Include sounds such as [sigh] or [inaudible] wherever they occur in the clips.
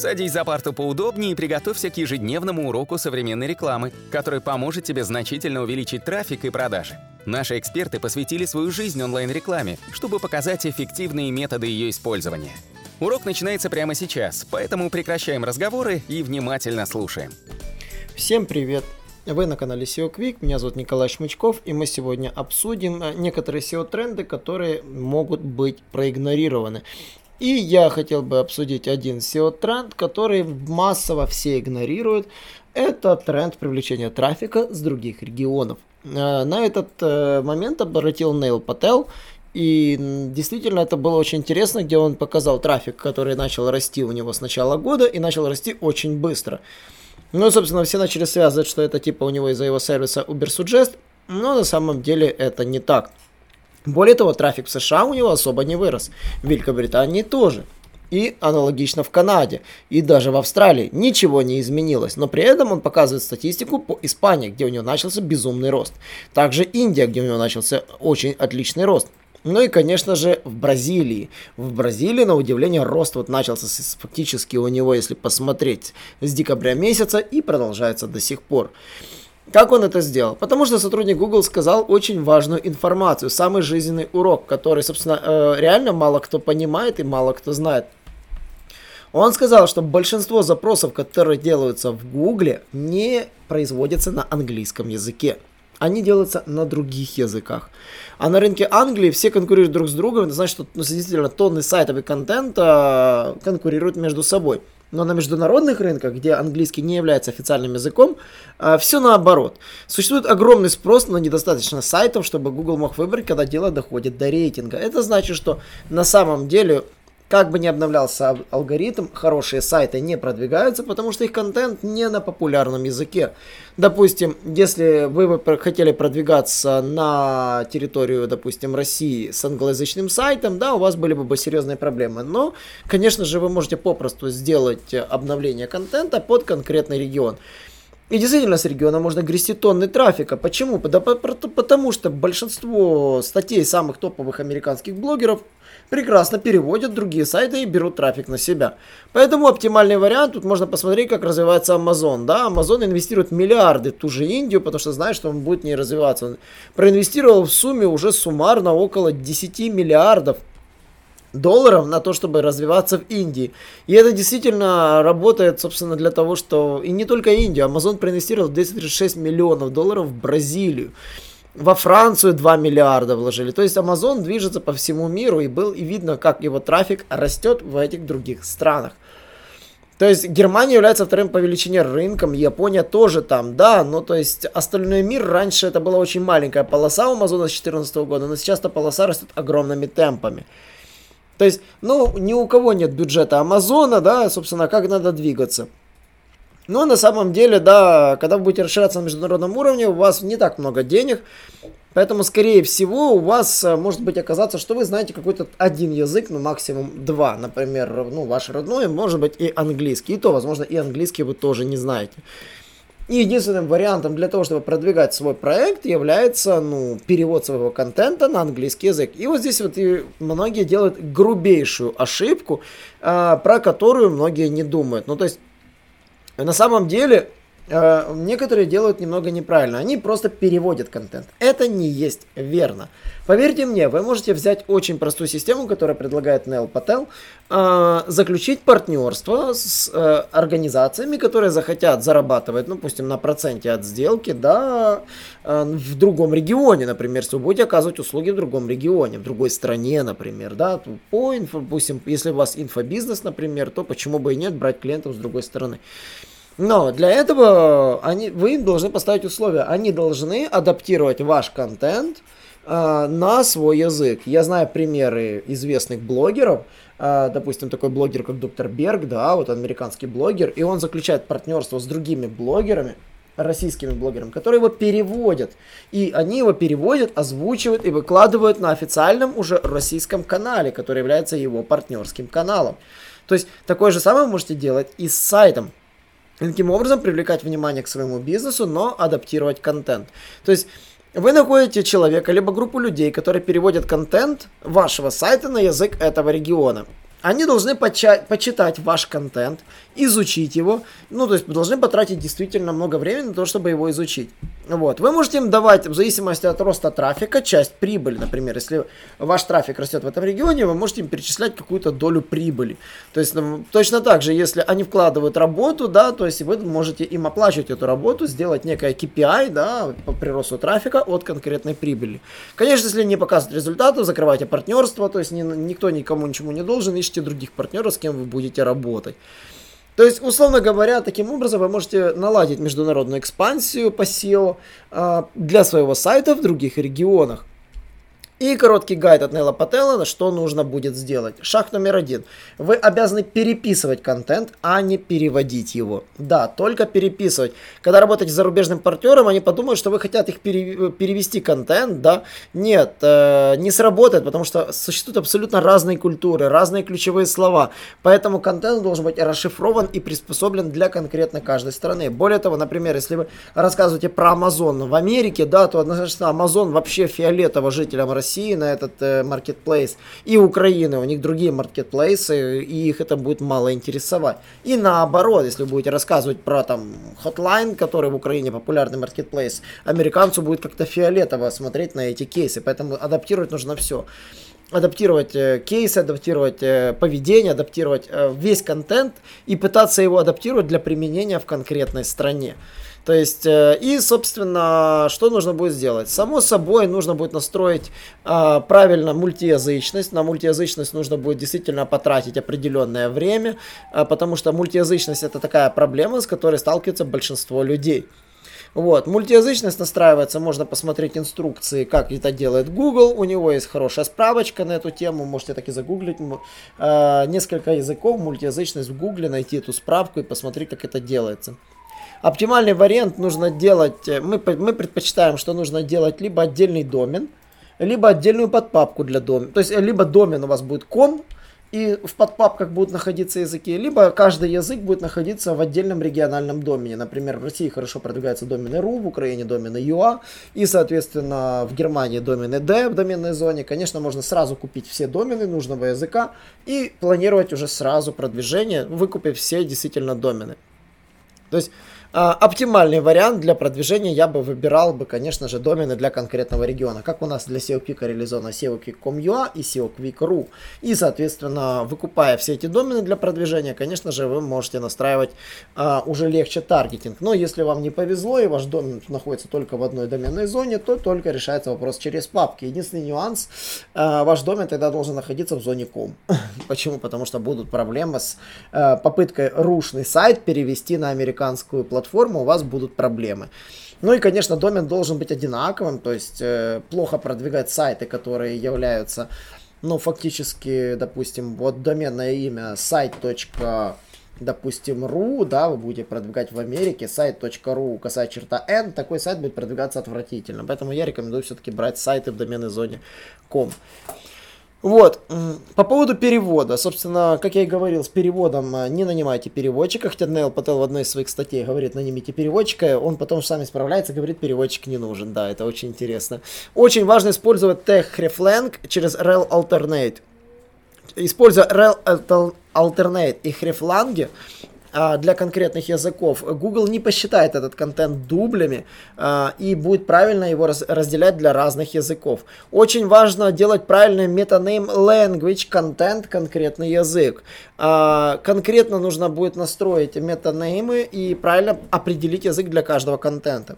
Садись за парту поудобнее и приготовься к ежедневному уроку современной рекламы, который поможет тебе значительно увеличить трафик и продажи. Наши эксперты посвятили свою жизнь онлайн-рекламе, чтобы показать эффективные методы ее использования. Урок начинается прямо сейчас, поэтому прекращаем разговоры и внимательно слушаем. Всем привет! Вы на канале SEO Quick, меня зовут Николай Шмычков, и мы сегодня обсудим э, некоторые SEO-тренды, которые могут быть проигнорированы. И я хотел бы обсудить один SEO-тренд, который массово все игнорируют. Это тренд привлечения трафика с других регионов. Э, на этот э, момент обратил Нейл Пател, и действительно это было очень интересно, где он показал трафик, который начал расти у него с начала года и начал расти очень быстро. Ну, собственно, все начали связывать, что это типа у него из-за его сервиса Ubersuggest, но на самом деле это не так. Более того, трафик в США у него особо не вырос. В Великобритании тоже. И аналогично в Канаде. И даже в Австралии ничего не изменилось. Но при этом он показывает статистику по Испании, где у него начался безумный рост. Также Индия, где у него начался очень отличный рост. Ну и, конечно же, в Бразилии. В Бразилии, на удивление, рост вот начался с, фактически у него, если посмотреть, с декабря месяца и продолжается до сих пор. Как он это сделал? Потому что сотрудник Google сказал очень важную информацию, самый жизненный урок, который, собственно, э, реально мало кто понимает и мало кто знает. Он сказал, что большинство запросов, которые делаются в Google, не производятся на английском языке. Они делаются на других языках. А на рынке Англии все конкурируют друг с другом. Это значит, что ну, действительно тонны сайтов и контента конкурируют между собой. Но на международных рынках, где английский не является официальным языком, а, все наоборот. Существует огромный спрос, но недостаточно сайтов, чтобы Google мог выбрать, когда дело доходит до рейтинга. Это значит, что на самом деле как бы ни обновлялся алгоритм, хорошие сайты не продвигаются, потому что их контент не на популярном языке. Допустим, если вы бы хотели продвигаться на территорию, допустим, России с англоязычным сайтом, да, у вас были бы серьезные проблемы. Но, конечно же, вы можете попросту сделать обновление контента под конкретный регион. И действительно с региона можно грести тонны трафика. Почему? Да потому что большинство статей самых топовых американских блогеров прекрасно переводят другие сайты и берут трафик на себя. Поэтому оптимальный вариант, тут можно посмотреть, как развивается Amazon. Да, Amazon инвестирует миллиарды в ту же Индию, потому что знает, что он будет не развиваться. Он проинвестировал в сумме уже суммарно около 10 миллиардов долларов на то, чтобы развиваться в Индии. И это действительно работает, собственно, для того, что... И не только Индию. Amazon проинвестировал 236 миллионов долларов в Бразилию. Во Францию 2 миллиарда вложили. То есть Amazon движется по всему миру и был и видно, как его трафик растет в этих других странах. То есть Германия является вторым по величине рынком, Япония тоже там, да, но то есть остальной мир раньше это была очень маленькая полоса у Амазона с 2014 года, но сейчас эта полоса растет огромными темпами. То есть, ну, ни у кого нет бюджета Амазона, да, собственно, как надо двигаться. Но на самом деле, да, когда вы будете расширяться на международном уровне, у вас не так много денег. Поэтому, скорее всего, у вас э, может быть оказаться, что вы знаете какой-то один язык, ну, максимум два. Например, ну, ваш родной, может быть, и английский. И то, возможно, и английский вы тоже не знаете. И единственным вариантом для того, чтобы продвигать свой проект, является ну, перевод своего контента на английский язык. И вот здесь вот и многие делают грубейшую ошибку, э, про которую многие не думают. Ну, то есть на самом деле, э, некоторые делают немного неправильно. Они просто переводят контент. Это не есть верно. Поверьте мне, вы можете взять очень простую систему, которую предлагает Нел Пател, э, заключить партнерство с э, организациями, которые захотят зарабатывать, ну, допустим, на проценте от сделки, да, в другом регионе, например, если вы будете оказывать услуги в другом регионе, в другой стране, например, да, по инфо, допустим, если у вас инфобизнес, например, то почему бы и нет брать клиентов с другой стороны. Но для этого они, вы им должны поставить условия. Они должны адаптировать ваш контент э, на свой язык. Я знаю примеры известных блогеров, э, допустим, такой блогер, как доктор Берг, да, вот американский блогер, и он заключает партнерство с другими блогерами, российскими блогерами, которые его переводят. И они его переводят, озвучивают и выкладывают на официальном уже российском канале, который является его партнерским каналом. То есть такое же самое вы можете делать и с сайтом. И таким образом привлекать внимание к своему бизнесу, но адаптировать контент. То есть вы находите человека, либо группу людей, которые переводят контент вашего сайта на язык этого региона. Они должны поча- почитать ваш контент, изучить его, ну, то есть должны потратить действительно много времени на то, чтобы его изучить. Вот. Вы можете им давать, в зависимости от роста трафика, часть прибыли. Например, если ваш трафик растет в этом регионе, вы можете им перечислять какую-то долю прибыли. То есть ну, точно так же, если они вкладывают работу, да, то есть вы можете им оплачивать эту работу, сделать некое KPI, да, по приросту трафика от конкретной прибыли. Конечно, если не показывают результатов, закрывайте партнерство, то есть ни, никто никому ничему не должен, ищите других партнеров, с кем вы будете работать. То есть, условно говоря, таким образом вы можете наладить международную экспансию по SEO э, для своего сайта в других регионах. И короткий гайд от Нейла Пателла, что нужно будет сделать. Шаг номер один. Вы обязаны переписывать контент, а не переводить его. Да, только переписывать. Когда работаете с зарубежным партнером, они подумают, что вы хотят их пере, перевести контент, да. Нет, э, не сработает, потому что существуют абсолютно разные культуры, разные ключевые слова. Поэтому контент должен быть расшифрован и приспособлен для конкретно каждой страны. Более того, например, если вы рассказываете про Amazon в Америке, да, то однозначно Amazon вообще фиолетово жителям России России на этот маркетплейс, э, и Украины, у них другие маркетплейсы, и их это будет мало интересовать. И наоборот, если вы будете рассказывать про там Hotline, который в Украине популярный маркетплейс, американцу будет как-то фиолетово смотреть на эти кейсы, поэтому адаптировать нужно все адаптировать э, кейсы, адаптировать э, поведение, адаптировать э, весь контент и пытаться его адаптировать для применения в конкретной стране. То есть, и, собственно, что нужно будет сделать? Само собой, нужно будет настроить э, правильно мультиязычность. На мультиязычность нужно будет действительно потратить определенное время, э, потому что мультиязычность это такая проблема, с которой сталкивается большинство людей. Вот, мультиязычность настраивается, можно посмотреть инструкции, как это делает Google, у него есть хорошая справочка на эту тему, можете так и загуглить, э, несколько языков, мультиязычность в Google, найти эту справку и посмотреть, как это делается. Оптимальный вариант нужно делать, э, мы, мы предпочитаем, что нужно делать либо отдельный домен, либо отдельную подпапку для домена. То есть, э, либо домен у вас будет com, и в подпапках будут находиться языки, либо каждый язык будет находиться в отдельном региональном домене. Например, в России хорошо продвигаются домены .ru, в Украине домены .ua, и, соответственно, в Германии домены D в доменной зоне. Конечно, можно сразу купить все домены нужного языка и планировать уже сразу продвижение, выкупив все действительно домены. То есть а, оптимальный вариант для продвижения я бы выбирал бы, конечно же, домены для конкретного региона. Как у нас для SEO Quick реализовано SEO Quick.com.ua и SEO Quick.ru. И, соответственно, выкупая все эти домены для продвижения, конечно же, вы можете настраивать а, уже легче таргетинг. Но если вам не повезло и ваш домен находится только в одной доменной зоне, то только решается вопрос через папки. Единственный нюанс, а, ваш домен тогда должен находиться в зоне com. [laughs] Почему? Потому что будут проблемы с а, попыткой рушный сайт перевести на американскую платформу платформу, у вас будут проблемы. Ну и, конечно, домен должен быть одинаковым, то есть э, плохо продвигать сайты, которые являются, ну, фактически, допустим, вот доменное имя сайт. допустим, .ru, да, вы будете продвигать в Америке, сайт.ru, косая черта n, такой сайт будет продвигаться отвратительно. Поэтому я рекомендую все-таки брать сайты в доменной зоне com. Вот, по поводу перевода, собственно, как я и говорил, с переводом э, не нанимайте переводчика, хотя Нейл Пател в одной из своих статей говорит, нанимите переводчика, он потом сами справляется, говорит, переводчик не нужен, да, это очень интересно. Очень важно использовать тег Hreflang через rel alternate. Используя rel alternate и а, для конкретных языков, Google не посчитает этот контент дублями а, и будет правильно его раз, разделять для разных языков. Очень важно делать правильный метанейм language, контент, конкретный язык. А, конкретно нужно будет настроить метанеймы и правильно определить язык для каждого контента.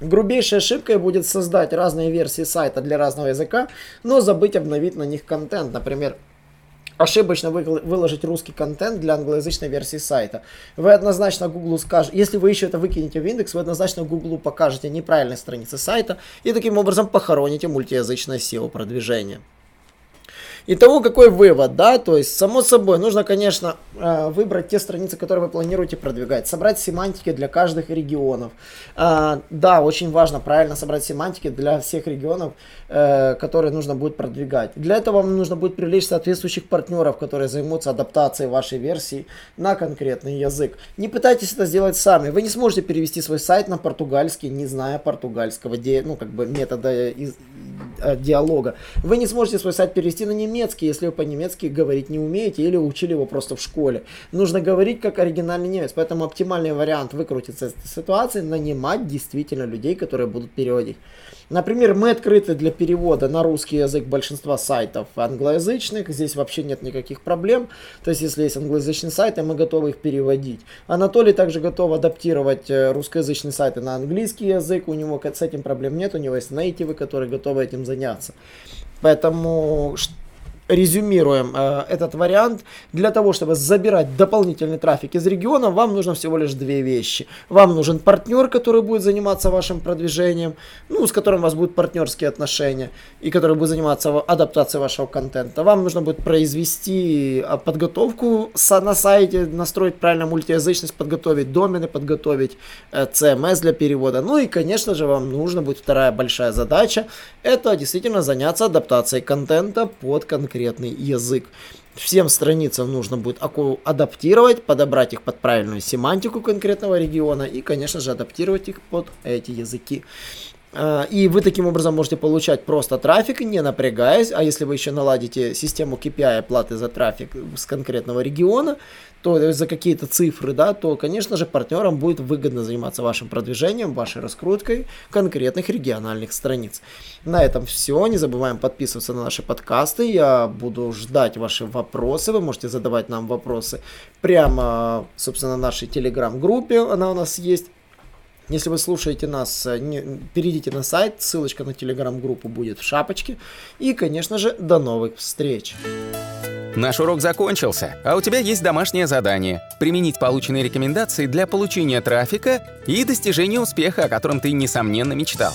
Грубейшей ошибкой будет создать разные версии сайта для разного языка, но забыть обновить на них контент. Например, ошибочно выложить русский контент для англоязычной версии сайта. Вы однозначно Google скажете, если вы еще это выкинете в индекс, вы однозначно Google покажете неправильные страницы сайта и таким образом похороните мультиязычное SEO продвижение. Итого, какой вывод, да, то есть, само собой, нужно, конечно, э, выбрать те страницы, которые вы планируете продвигать, собрать семантики для каждых регионов. А, да, очень важно правильно собрать семантики для всех регионов, э, которые нужно будет продвигать. Для этого вам нужно будет привлечь соответствующих партнеров, которые займутся адаптацией вашей версии на конкретный язык. Не пытайтесь это сделать сами, вы не сможете перевести свой сайт на португальский, не зная португальского, ну, как бы метода э, диалога. Вы не сможете свой сайт перевести на немецкий, если вы по-немецки говорить не умеете или учили его просто в школе. Нужно говорить как оригинальный немец, поэтому оптимальный вариант выкрутиться из этой ситуации, нанимать действительно людей, которые будут переводить. Например, мы открыты для перевода на русский язык большинства сайтов англоязычных. Здесь вообще нет никаких проблем. То есть, если есть англоязычные сайты, мы готовы их переводить. Анатолий также готов адаптировать э, русскоязычные сайты на английский язык. У него с этим проблем нет. У него есть нейтивы, которые готовы этим заняться. Поэтому резюмируем э, этот вариант. Для того, чтобы забирать дополнительный трафик из региона, вам нужно всего лишь две вещи. Вам нужен партнер, который будет заниматься вашим продвижением, ну, с которым у вас будут партнерские отношения, и который будет заниматься адаптацией вашего контента. Вам нужно будет произвести а, подготовку на сайте, настроить правильно мультиязычность, подготовить домены, подготовить э, CMS для перевода. Ну и, конечно же, вам нужно будет вторая большая задача, это действительно заняться адаптацией контента под конкретный конкретный язык. Всем страницам нужно будет адаптировать, подобрать их под правильную семантику конкретного региона и, конечно же, адаптировать их под эти языки. А, и вы таким образом можете получать просто трафик, не напрягаясь. А если вы еще наладите систему KPI оплаты за трафик с конкретного региона, то за какие-то цифры, да, то, конечно же, партнерам будет выгодно заниматься вашим продвижением, вашей раскруткой конкретных региональных страниц. На этом все. Не забываем подписываться на наши подкасты. Я буду ждать ваши вопросы. Вы можете задавать нам вопросы прямо, собственно, нашей телеграм-группе. Она у нас есть. Если вы слушаете нас, э, не, перейдите на сайт, ссылочка на телеграм-группу будет в шапочке. И, конечно же, до новых встреч! Наш урок закончился, а у тебя есть домашнее задание – применить полученные рекомендации для получения трафика и достижения успеха, о котором ты, несомненно, мечтал.